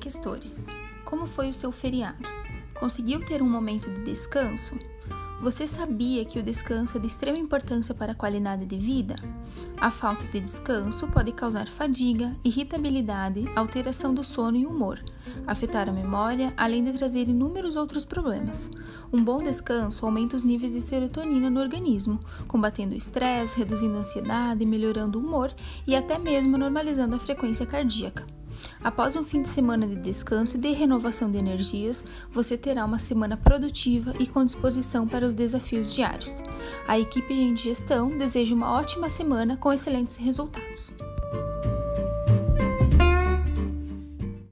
Questores. Como foi o seu feriado? Conseguiu ter um momento de descanso? Você sabia que o descanso é de extrema importância para a qualidade de vida? A falta de descanso pode causar fadiga, irritabilidade, alteração do sono e humor, afetar a memória, além de trazer inúmeros outros problemas. Um bom descanso aumenta os níveis de serotonina no organismo, combatendo o estresse, reduzindo a ansiedade, melhorando o humor e até mesmo normalizando a frequência cardíaca. Após um fim de semana de descanso e de renovação de energias, você terá uma semana produtiva e com disposição para os desafios diários. A equipe de gestão deseja uma ótima semana com excelentes resultados.